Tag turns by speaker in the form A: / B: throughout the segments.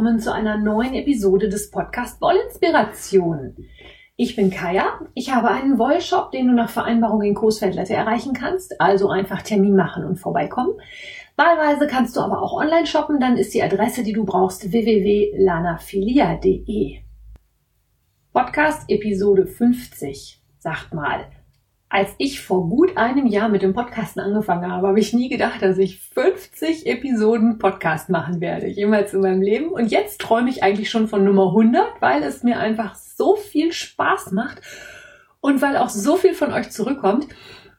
A: Willkommen zu einer neuen Episode des Podcast Wollinspiration. Ich bin Kaya. Ich habe einen Wollshop, den du nach Vereinbarung in Coesfeldlette erreichen kannst. Also einfach Termin machen und vorbeikommen. Wahlweise kannst du aber auch online shoppen. Dann ist die Adresse, die du brauchst, www.lanafilia.de. Podcast Episode 50. Sagt mal, als ich vor gut einem Jahr mit dem Podcasten angefangen habe, habe ich nie gedacht, dass ich 50 Episoden Podcast machen werde, jemals in meinem Leben. Und jetzt träume ich eigentlich schon von Nummer 100, weil es mir einfach so viel Spaß macht und weil auch so viel von euch zurückkommt.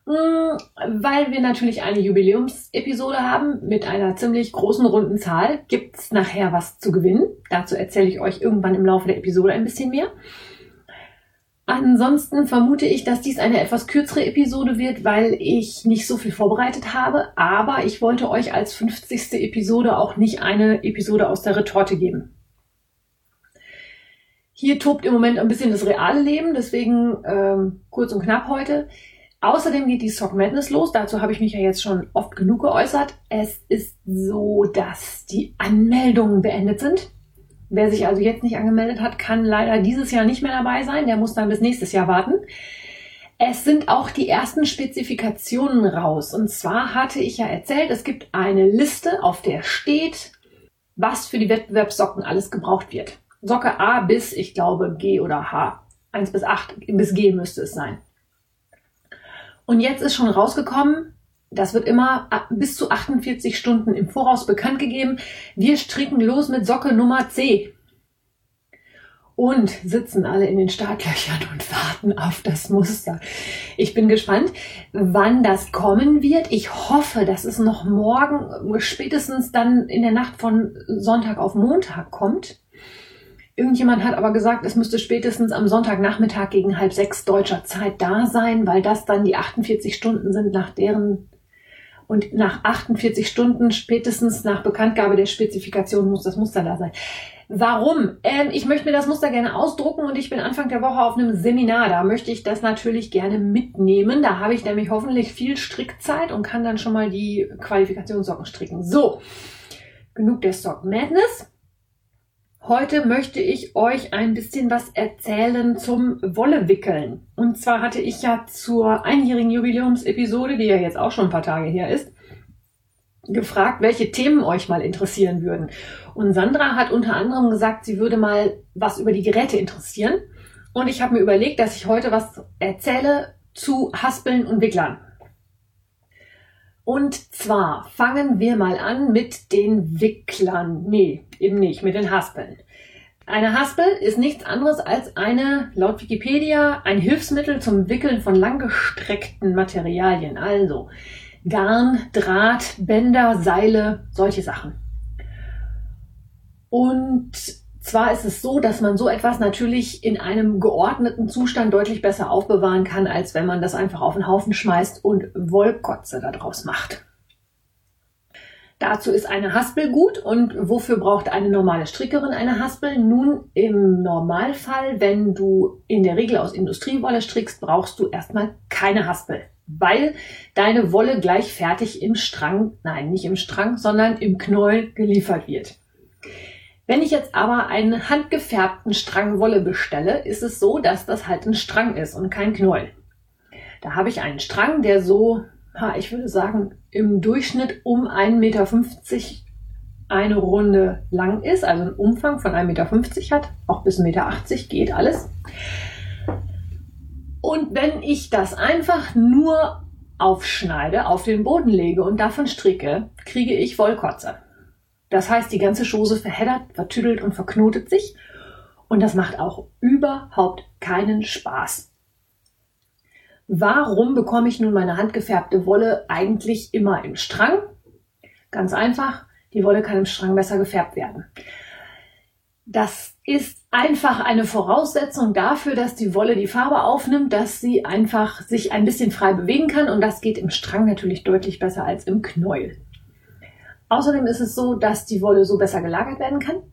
A: Mm, weil wir natürlich eine Jubiläumsepisode haben mit einer ziemlich großen runden Zahl, gibt's nachher was zu gewinnen. Dazu erzähle ich euch irgendwann im Laufe der Episode ein bisschen mehr. Ansonsten vermute ich, dass dies eine etwas kürzere Episode wird, weil ich nicht so viel vorbereitet habe. Aber ich wollte euch als 50. Episode auch nicht eine Episode aus der Retorte geben. Hier tobt im Moment ein bisschen das reale Leben, deswegen ähm, kurz und knapp heute. Außerdem geht die Sock Madness los. Dazu habe ich mich ja jetzt schon oft genug geäußert. Es ist so, dass die Anmeldungen beendet sind. Wer sich also jetzt nicht angemeldet hat, kann leider dieses Jahr nicht mehr dabei sein. Der muss dann bis nächstes Jahr warten. Es sind auch die ersten Spezifikationen raus. Und zwar hatte ich ja erzählt, es gibt eine Liste, auf der steht, was für die Wettbewerbssocken alles gebraucht wird. Socke A bis, ich glaube, G oder H. 1 bis 8 bis G müsste es sein. Und jetzt ist schon rausgekommen, das wird immer bis zu 48 Stunden im Voraus bekannt gegeben. Wir stricken los mit Socke Nummer C. Und sitzen alle in den Startlöchern und warten auf das Muster. Ich bin gespannt, wann das kommen wird. Ich hoffe, dass es noch morgen, spätestens dann in der Nacht von Sonntag auf Montag kommt. Irgendjemand hat aber gesagt, es müsste spätestens am Sonntagnachmittag gegen halb sechs deutscher Zeit da sein, weil das dann die 48 Stunden sind, nach deren und nach 48 Stunden spätestens nach Bekanntgabe der Spezifikation muss das Muster da sein. Warum? Ähm, ich möchte mir das Muster gerne ausdrucken und ich bin Anfang der Woche auf einem Seminar. Da möchte ich das natürlich gerne mitnehmen. Da habe ich nämlich hoffentlich viel Strickzeit und kann dann schon mal die Qualifikationssocken stricken. So, genug der Stock Madness. Heute möchte ich euch ein bisschen was erzählen zum Wollewickeln. Und zwar hatte ich ja zur einjährigen Jubiläumsepisode, die ja jetzt auch schon ein paar Tage her ist, gefragt, welche Themen euch mal interessieren würden. Und Sandra hat unter anderem gesagt, sie würde mal was über die Geräte interessieren. Und ich habe mir überlegt, dass ich heute was erzähle zu Haspeln und Wicklern. Und zwar fangen wir mal an mit den Wicklern. Nee, eben nicht, mit den Haspeln. Eine Haspel ist nichts anderes als eine, laut Wikipedia, ein Hilfsmittel zum Wickeln von langgestreckten Materialien. Also Garn, Draht, Bänder, Seile, solche Sachen. Und zwar ist es so, dass man so etwas natürlich in einem geordneten Zustand deutlich besser aufbewahren kann, als wenn man das einfach auf den Haufen schmeißt und Wollkotze daraus macht. Dazu ist eine Haspel gut und wofür braucht eine normale Strickerin eine Haspel? Nun, im Normalfall, wenn du in der Regel aus Industriewolle strickst, brauchst du erstmal keine Haspel, weil deine Wolle gleich fertig im Strang, nein, nicht im Strang, sondern im Knäuel geliefert wird. Wenn ich jetzt aber einen handgefärbten Strang Wolle bestelle, ist es so, dass das halt ein Strang ist und kein Knäuel. Da habe ich einen Strang, der so, ich würde sagen, im Durchschnitt um 1,50 Meter eine Runde lang ist, also einen Umfang von 1,50 Meter hat, auch bis 1,80 Meter geht alles. Und wenn ich das einfach nur aufschneide, auf den Boden lege und davon stricke, kriege ich Wollkotze. Das heißt, die ganze Chose verheddert, vertüdelt und verknotet sich. Und das macht auch überhaupt keinen Spaß. Warum bekomme ich nun meine handgefärbte Wolle eigentlich immer im Strang? Ganz einfach, die Wolle kann im Strang besser gefärbt werden. Das ist einfach eine Voraussetzung dafür, dass die Wolle die Farbe aufnimmt, dass sie einfach sich ein bisschen frei bewegen kann und das geht im Strang natürlich deutlich besser als im Knäuel. Außerdem ist es so, dass die Wolle so besser gelagert werden kann.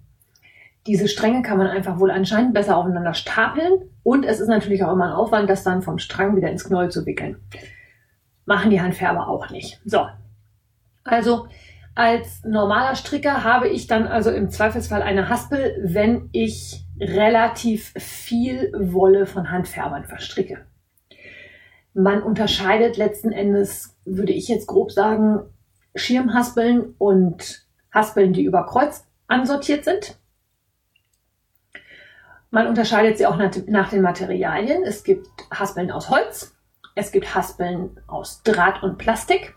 A: Diese Stränge kann man einfach wohl anscheinend besser aufeinander stapeln und es ist natürlich auch immer ein Aufwand, das dann vom Strang wieder ins Knäuel zu wickeln. Machen die Handfärber auch nicht. So. Also als normaler Stricker habe ich dann also im Zweifelsfall eine Haspel, wenn ich relativ viel Wolle von Handfärbern verstricke. Man unterscheidet letzten Endes, würde ich jetzt grob sagen, Schirmhaspeln und Haspeln, die über Kreuz ansortiert sind. Man unterscheidet sie auch nach, den Materialien. Es gibt Haspeln aus Holz, es gibt Haspeln aus Draht und Plastik.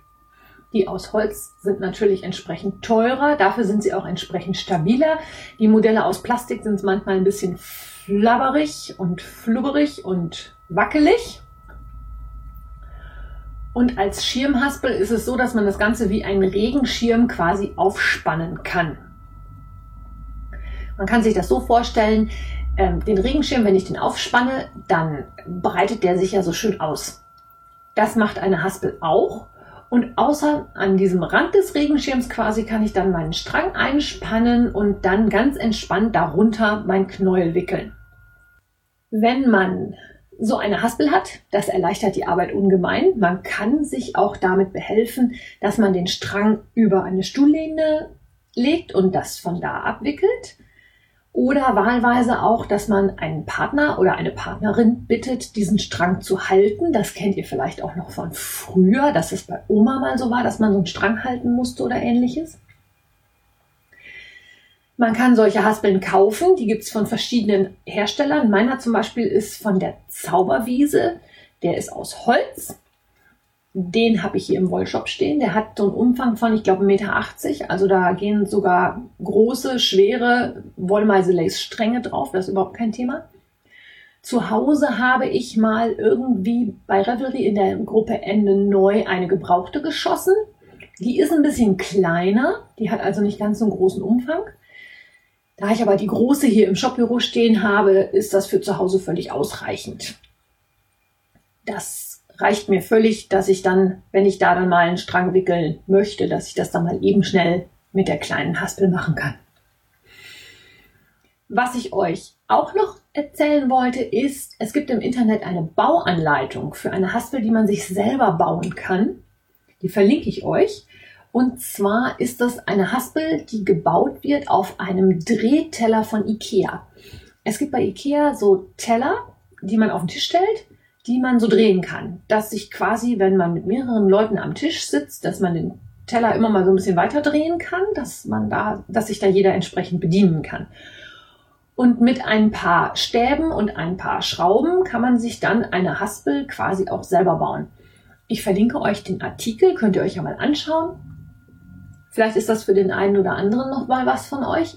A: Die aus Holz sind natürlich entsprechend teurer, dafür sind sie auch entsprechend stabiler. Die Modelle aus Plastik sind manchmal ein bisschen flabberig und flubberig und wackelig. Und als Schirmhaspel ist es so, dass man das Ganze wie ein Regenschirm quasi aufspannen kann. Man kann sich das so vorstellen, ähm, den Regenschirm, wenn ich den aufspanne, dann breitet der sich ja so schön aus. Das macht eine Haspel auch. Und außer an diesem Rand des Regenschirms quasi kann ich dann meinen Strang einspannen und dann ganz entspannt darunter mein Knäuel wickeln. Wenn man so eine Haspel hat, das erleichtert die Arbeit ungemein. Man kann sich auch damit behelfen, dass man den Strang über eine Stuhllehne legt und das von da abwickelt. Oder wahlweise auch, dass man einen Partner oder eine Partnerin bittet, diesen Strang zu halten. Das kennt ihr vielleicht auch noch von früher, dass es bei Oma mal so war, dass man so einen Strang halten musste oder ähnliches. Man kann solche Haspeln kaufen, die gibt's von verschiedenen Herstellern. Meiner zum Beispiel ist von der Zauberwiese, der ist aus Holz den habe ich hier im Wollshop stehen. Der hat so einen Umfang von, ich glaube, 1,80 Meter. Also da gehen sogar große, schwere Wollmeise-Lace-Stränge drauf. Das ist überhaupt kein Thema. Zu Hause habe ich mal irgendwie bei Revelry in der Gruppe Ende Neu eine gebrauchte geschossen. Die ist ein bisschen kleiner. Die hat also nicht ganz so einen großen Umfang. Da ich aber die große hier im Shopbüro stehen habe, ist das für zu Hause völlig ausreichend. Das reicht mir völlig, dass ich dann, wenn ich da dann mal einen Strang wickeln möchte, dass ich das dann mal eben schnell mit der kleinen Haspel machen kann. Was ich euch auch noch erzählen wollte, ist, es gibt im Internet eine Bauanleitung für eine Haspel, die man sich selber bauen kann. Die verlinke ich euch. Und zwar ist das eine Haspel, die gebaut wird auf einem Drehteller von Ikea. Es gibt bei Ikea so Teller, die man auf den Tisch stellt die man so drehen kann. Dass sich quasi, wenn man mit mehreren Leuten am Tisch sitzt, dass man den Teller immer mal so ein bisschen weiter drehen kann, dass man da, dass sich da jeder entsprechend bedienen kann. Und mit ein paar Stäben und ein paar Schrauben kann man sich dann eine Haspel quasi auch selber bauen. Ich verlinke euch den Artikel, könnt ihr euch ja mal anschauen. Vielleicht ist das für den einen oder anderen noch mal was von euch.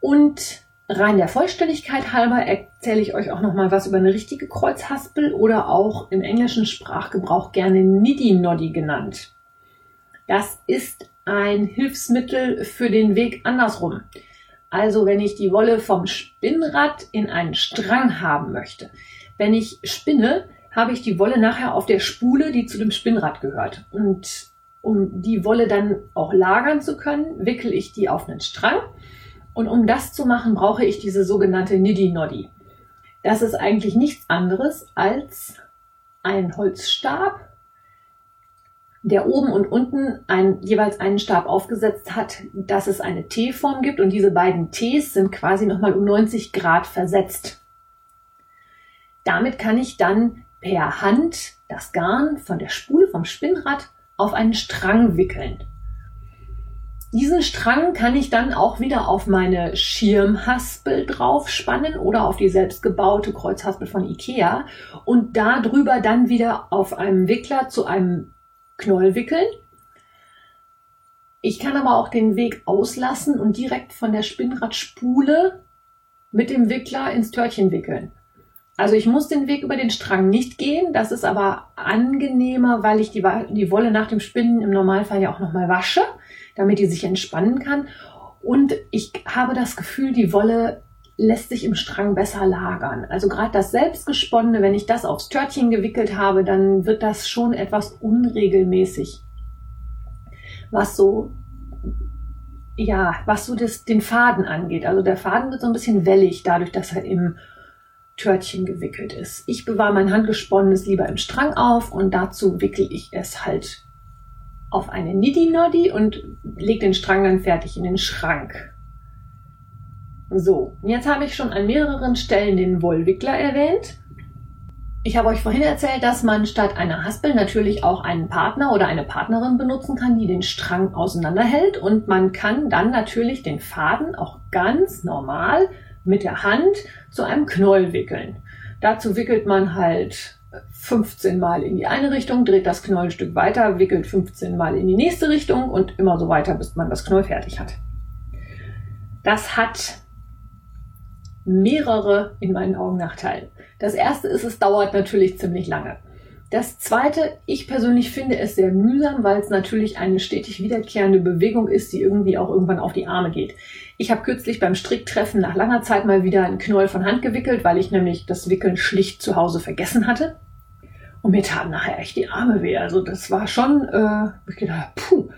A: Und Rein der Vollständigkeit halber erzähle ich euch auch noch mal was über eine richtige Kreuzhaspel oder auch im englischen Sprachgebrauch gerne Niddy-Noddy genannt. Das ist ein Hilfsmittel für den Weg andersrum. Also wenn ich die Wolle vom Spinnrad in einen Strang haben möchte. Wenn ich spinne, habe ich die Wolle nachher auf der Spule, die zu dem Spinnrad gehört. Und um die Wolle dann auch lagern zu können, wickel ich die auf einen Strang und um das zu machen, brauche ich diese sogenannte Niddy-Noddy. Das ist eigentlich nichts anderes als ein Holzstab, der oben und unten ein, jeweils einen Stab aufgesetzt hat, dass es eine T-Form gibt und diese beiden Ts sind quasi nochmal um 90 Grad versetzt. Damit kann ich dann per Hand das Garn von der Spule vom Spinnrad auf einen Strang wickeln. Diesen Strang kann ich dann auch wieder auf meine Schirmhaspel draufspannen oder auf die selbstgebaute Kreuzhaspel von Ikea und darüber dann wieder auf einem Wickler zu einem Knoll wickeln. Ich kann aber auch den Weg auslassen und direkt von der Spinnradspule mit dem Wickler ins Törtchen wickeln. Also ich muss den Weg über den Strang nicht gehen. Das ist aber angenehmer, weil ich die, die Wolle nach dem Spinnen im Normalfall ja auch nochmal wasche damit die sich entspannen kann. Und ich habe das Gefühl, die Wolle lässt sich im Strang besser lagern. Also gerade das selbstgesponnene, wenn ich das aufs Törtchen gewickelt habe, dann wird das schon etwas unregelmäßig. Was so, ja, was so das, den Faden angeht. Also der Faden wird so ein bisschen wellig, dadurch, dass er im Törtchen gewickelt ist. Ich bewahre mein handgesponnenes lieber im Strang auf und dazu wickel ich es halt auf eine Niddy-Noddy und lege den Strang dann fertig in den Schrank. So, jetzt habe ich schon an mehreren Stellen den Wollwickler erwähnt. Ich habe euch vorhin erzählt, dass man statt einer Haspel natürlich auch einen Partner oder eine Partnerin benutzen kann, die den Strang auseinanderhält. Und man kann dann natürlich den Faden auch ganz normal mit der Hand zu einem Knäuel wickeln. Dazu wickelt man halt 15 Mal in die eine Richtung, dreht das Stück weiter, wickelt 15 Mal in die nächste Richtung und immer so weiter, bis man das Knäuel fertig hat. Das hat mehrere in meinen Augen Nachteile. Das erste ist, es dauert natürlich ziemlich lange. Das zweite, ich persönlich finde es sehr mühsam, weil es natürlich eine stetig wiederkehrende Bewegung ist, die irgendwie auch irgendwann auf die Arme geht. Ich habe kürzlich beim Stricktreffen nach langer Zeit mal wieder einen Knoll von Hand gewickelt, weil ich nämlich das Wickeln schlicht zu Hause vergessen hatte. Und mir taten nachher echt die Arme weh. Also das war schon, äh, ich gedacht, puh,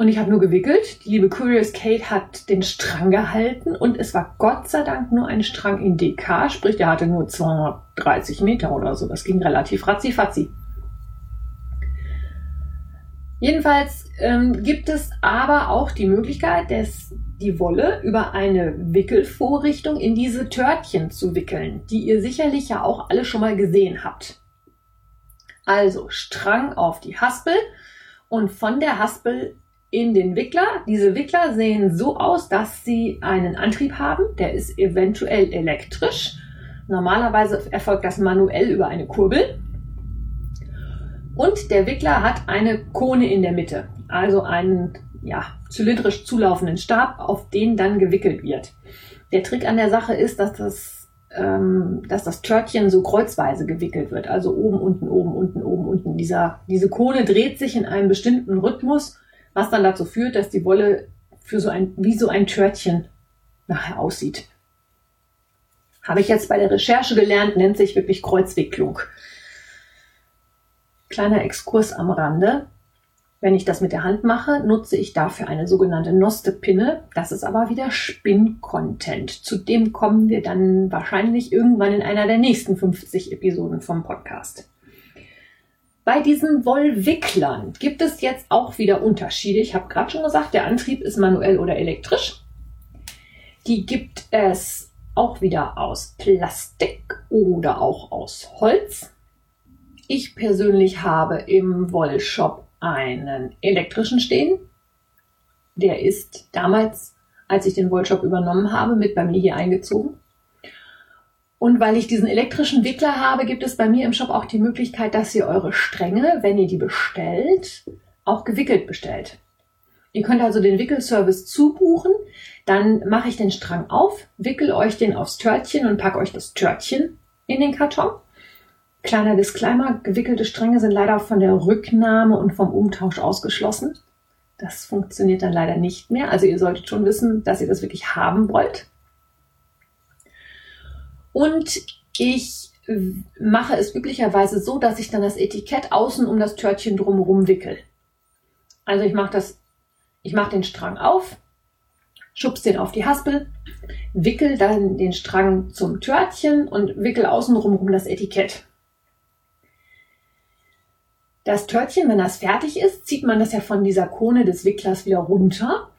A: und ich habe nur gewickelt. Die liebe Curious Kate hat den Strang gehalten und es war Gott sei Dank nur ein Strang in DK, sprich der hatte nur 230 Meter oder so. Das ging relativ ratzi-fatzi. Jedenfalls ähm, gibt es aber auch die Möglichkeit, dass die Wolle über eine Wickelvorrichtung in diese Törtchen zu wickeln, die ihr sicherlich ja auch alle schon mal gesehen habt. Also Strang auf die Haspel und von der Haspel in den Wickler. Diese Wickler sehen so aus, dass sie einen Antrieb haben. Der ist eventuell elektrisch. Normalerweise erfolgt das manuell über eine Kurbel. Und der Wickler hat eine Kone in der Mitte, also einen ja, zylindrisch zulaufenden Stab, auf den dann gewickelt wird. Der Trick an der Sache ist, dass das, ähm, dass das Törtchen so kreuzweise gewickelt wird, also oben, unten, oben, unten, oben, unten. Dieser, diese Kone dreht sich in einem bestimmten Rhythmus was dann dazu führt, dass die Wolle für so ein, wie so ein Törtchen nachher aussieht. Habe ich jetzt bei der Recherche gelernt, nennt sich wirklich Kreuzwicklung. Kleiner Exkurs am Rande. Wenn ich das mit der Hand mache, nutze ich dafür eine sogenannte Nostepinne. Das ist aber wieder Spin-Content. Zu dem kommen wir dann wahrscheinlich irgendwann in einer der nächsten 50 Episoden vom Podcast. Bei diesen Wollwicklern gibt es jetzt auch wieder Unterschiede. Ich habe gerade schon gesagt, der Antrieb ist manuell oder elektrisch. Die gibt es auch wieder aus Plastik oder auch aus Holz. Ich persönlich habe im Wollshop einen elektrischen stehen. Der ist damals, als ich den Wollshop übernommen habe, mit bei mir hier eingezogen. Und weil ich diesen elektrischen Wickler habe, gibt es bei mir im Shop auch die Möglichkeit, dass ihr eure Stränge, wenn ihr die bestellt, auch gewickelt bestellt. Ihr könnt also den Wickelservice zubuchen, dann mache ich den Strang auf, wickel euch den aufs Törtchen und packe euch das Törtchen in den Karton. Kleiner Disclaimer, gewickelte Stränge sind leider von der Rücknahme und vom Umtausch ausgeschlossen. Das funktioniert dann leider nicht mehr. Also ihr solltet schon wissen, dass ihr das wirklich haben wollt. Und ich mache es üblicherweise so, dass ich dann das Etikett außen um das Törtchen drumherum wickel. Also ich mache das, ich mache den Strang auf, schubs den auf die Haspel, wickel dann den Strang zum Törtchen und wickel außen drumherum das Etikett. Das Törtchen, wenn das fertig ist, zieht man das ja von dieser Krone des Wicklers wieder runter.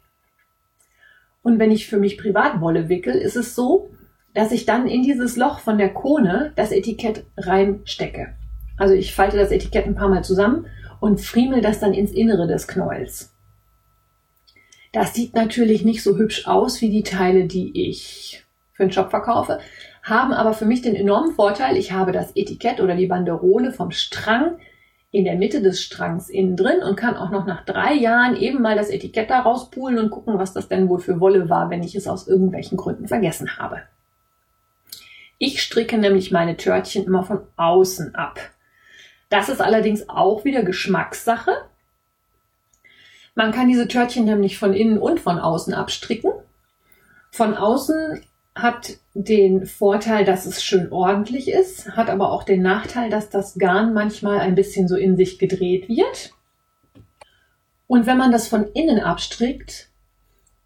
A: Und wenn ich für mich privat Wolle wickel, ist es so, dass ich dann in dieses Loch von der Krone das Etikett reinstecke. Also ich falte das Etikett ein paar Mal zusammen und friemel das dann ins Innere des Knäuels. Das sieht natürlich nicht so hübsch aus wie die Teile, die ich für den Shop verkaufe, haben aber für mich den enormen Vorteil, ich habe das Etikett oder die Banderole vom Strang in der Mitte des Strangs innen drin und kann auch noch nach drei Jahren eben mal das Etikett da rauspulen und gucken, was das denn wohl für Wolle war, wenn ich es aus irgendwelchen Gründen vergessen habe. Ich stricke nämlich meine Törtchen immer von außen ab. Das ist allerdings auch wieder Geschmackssache. Man kann diese Törtchen nämlich von innen und von außen abstricken. Von außen hat den Vorteil, dass es schön ordentlich ist, hat aber auch den Nachteil, dass das Garn manchmal ein bisschen so in sich gedreht wird. Und wenn man das von innen abstrickt,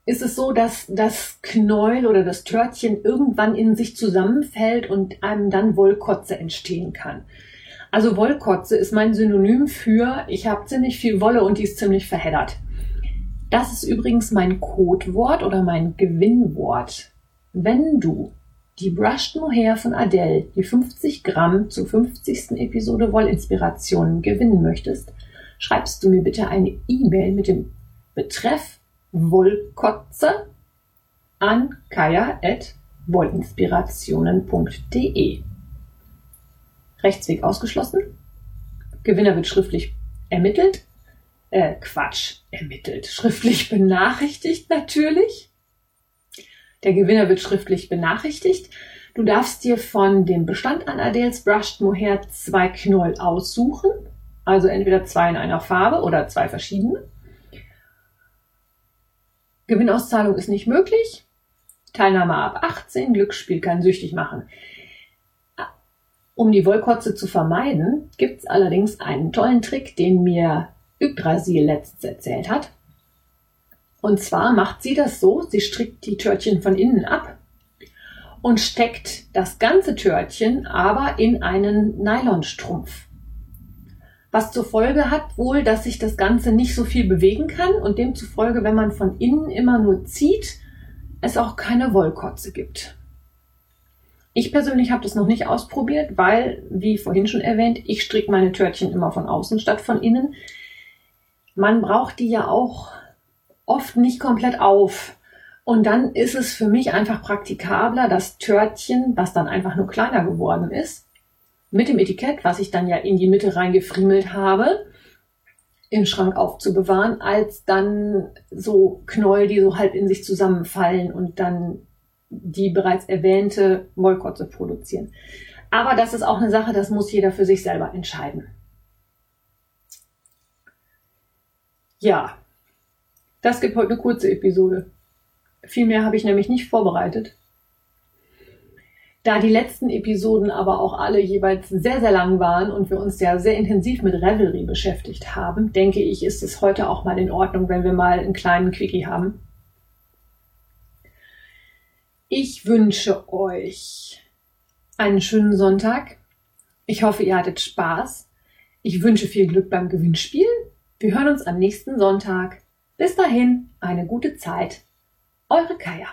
A: ist es so, dass das Knäuel oder das Törtchen irgendwann in sich zusammenfällt und einem dann Wollkotze entstehen kann. Also Wollkotze ist mein Synonym für, ich habe ziemlich viel Wolle und die ist ziemlich verheddert. Das ist übrigens mein Codewort oder mein Gewinnwort. Wenn du die Brushed Mohair von Adele, die 50 Gramm zur 50. Episode Wollinspirationen gewinnen möchtest, schreibst du mir bitte eine E-Mail mit dem Betreff Wollkotze an kaya.wollinspirationen.de. Rechtsweg ausgeschlossen. Gewinner wird schriftlich ermittelt. Äh, Quatsch, ermittelt. Schriftlich benachrichtigt natürlich. Der Gewinner wird schriftlich benachrichtigt. Du darfst dir von dem Bestand an Adels Brushed Mohair zwei Knoll aussuchen. Also entweder zwei in einer Farbe oder zwei verschiedene. Gewinnauszahlung ist nicht möglich. Teilnahme ab 18, Glücksspiel kann süchtig machen. Um die Wollkotze zu vermeiden, gibt's allerdings einen tollen Trick, den mir Yggdrasil letztens erzählt hat. Und zwar macht sie das so, sie strickt die Törtchen von innen ab und steckt das ganze Törtchen aber in einen Nylonstrumpf. Was zur Folge hat wohl, dass sich das Ganze nicht so viel bewegen kann und demzufolge, wenn man von innen immer nur zieht, es auch keine Wollkotze gibt. Ich persönlich habe das noch nicht ausprobiert, weil, wie vorhin schon erwähnt, ich stricke meine Törtchen immer von außen statt von innen. Man braucht die ja auch oft nicht komplett auf. Und dann ist es für mich einfach praktikabler, das Törtchen, was dann einfach nur kleiner geworden ist, mit dem Etikett, was ich dann ja in die Mitte reingefriemelt habe, im Schrank aufzubewahren, als dann so Knäuel, die so halb in sich zusammenfallen und dann die bereits erwähnte Wollkotze produzieren. Aber das ist auch eine Sache, das muss jeder für sich selber entscheiden. Ja, das gibt heute eine kurze Episode. Viel mehr habe ich nämlich nicht vorbereitet. Da die letzten Episoden aber auch alle jeweils sehr, sehr lang waren und wir uns ja sehr intensiv mit Revelry beschäftigt haben, denke ich, ist es heute auch mal in Ordnung, wenn wir mal einen kleinen Quickie haben. Ich wünsche euch einen schönen Sonntag. Ich hoffe, ihr hattet Spaß. Ich wünsche viel Glück beim Gewinnspiel. Wir hören uns am nächsten Sonntag. Bis dahin, eine gute Zeit. Eure Kaya.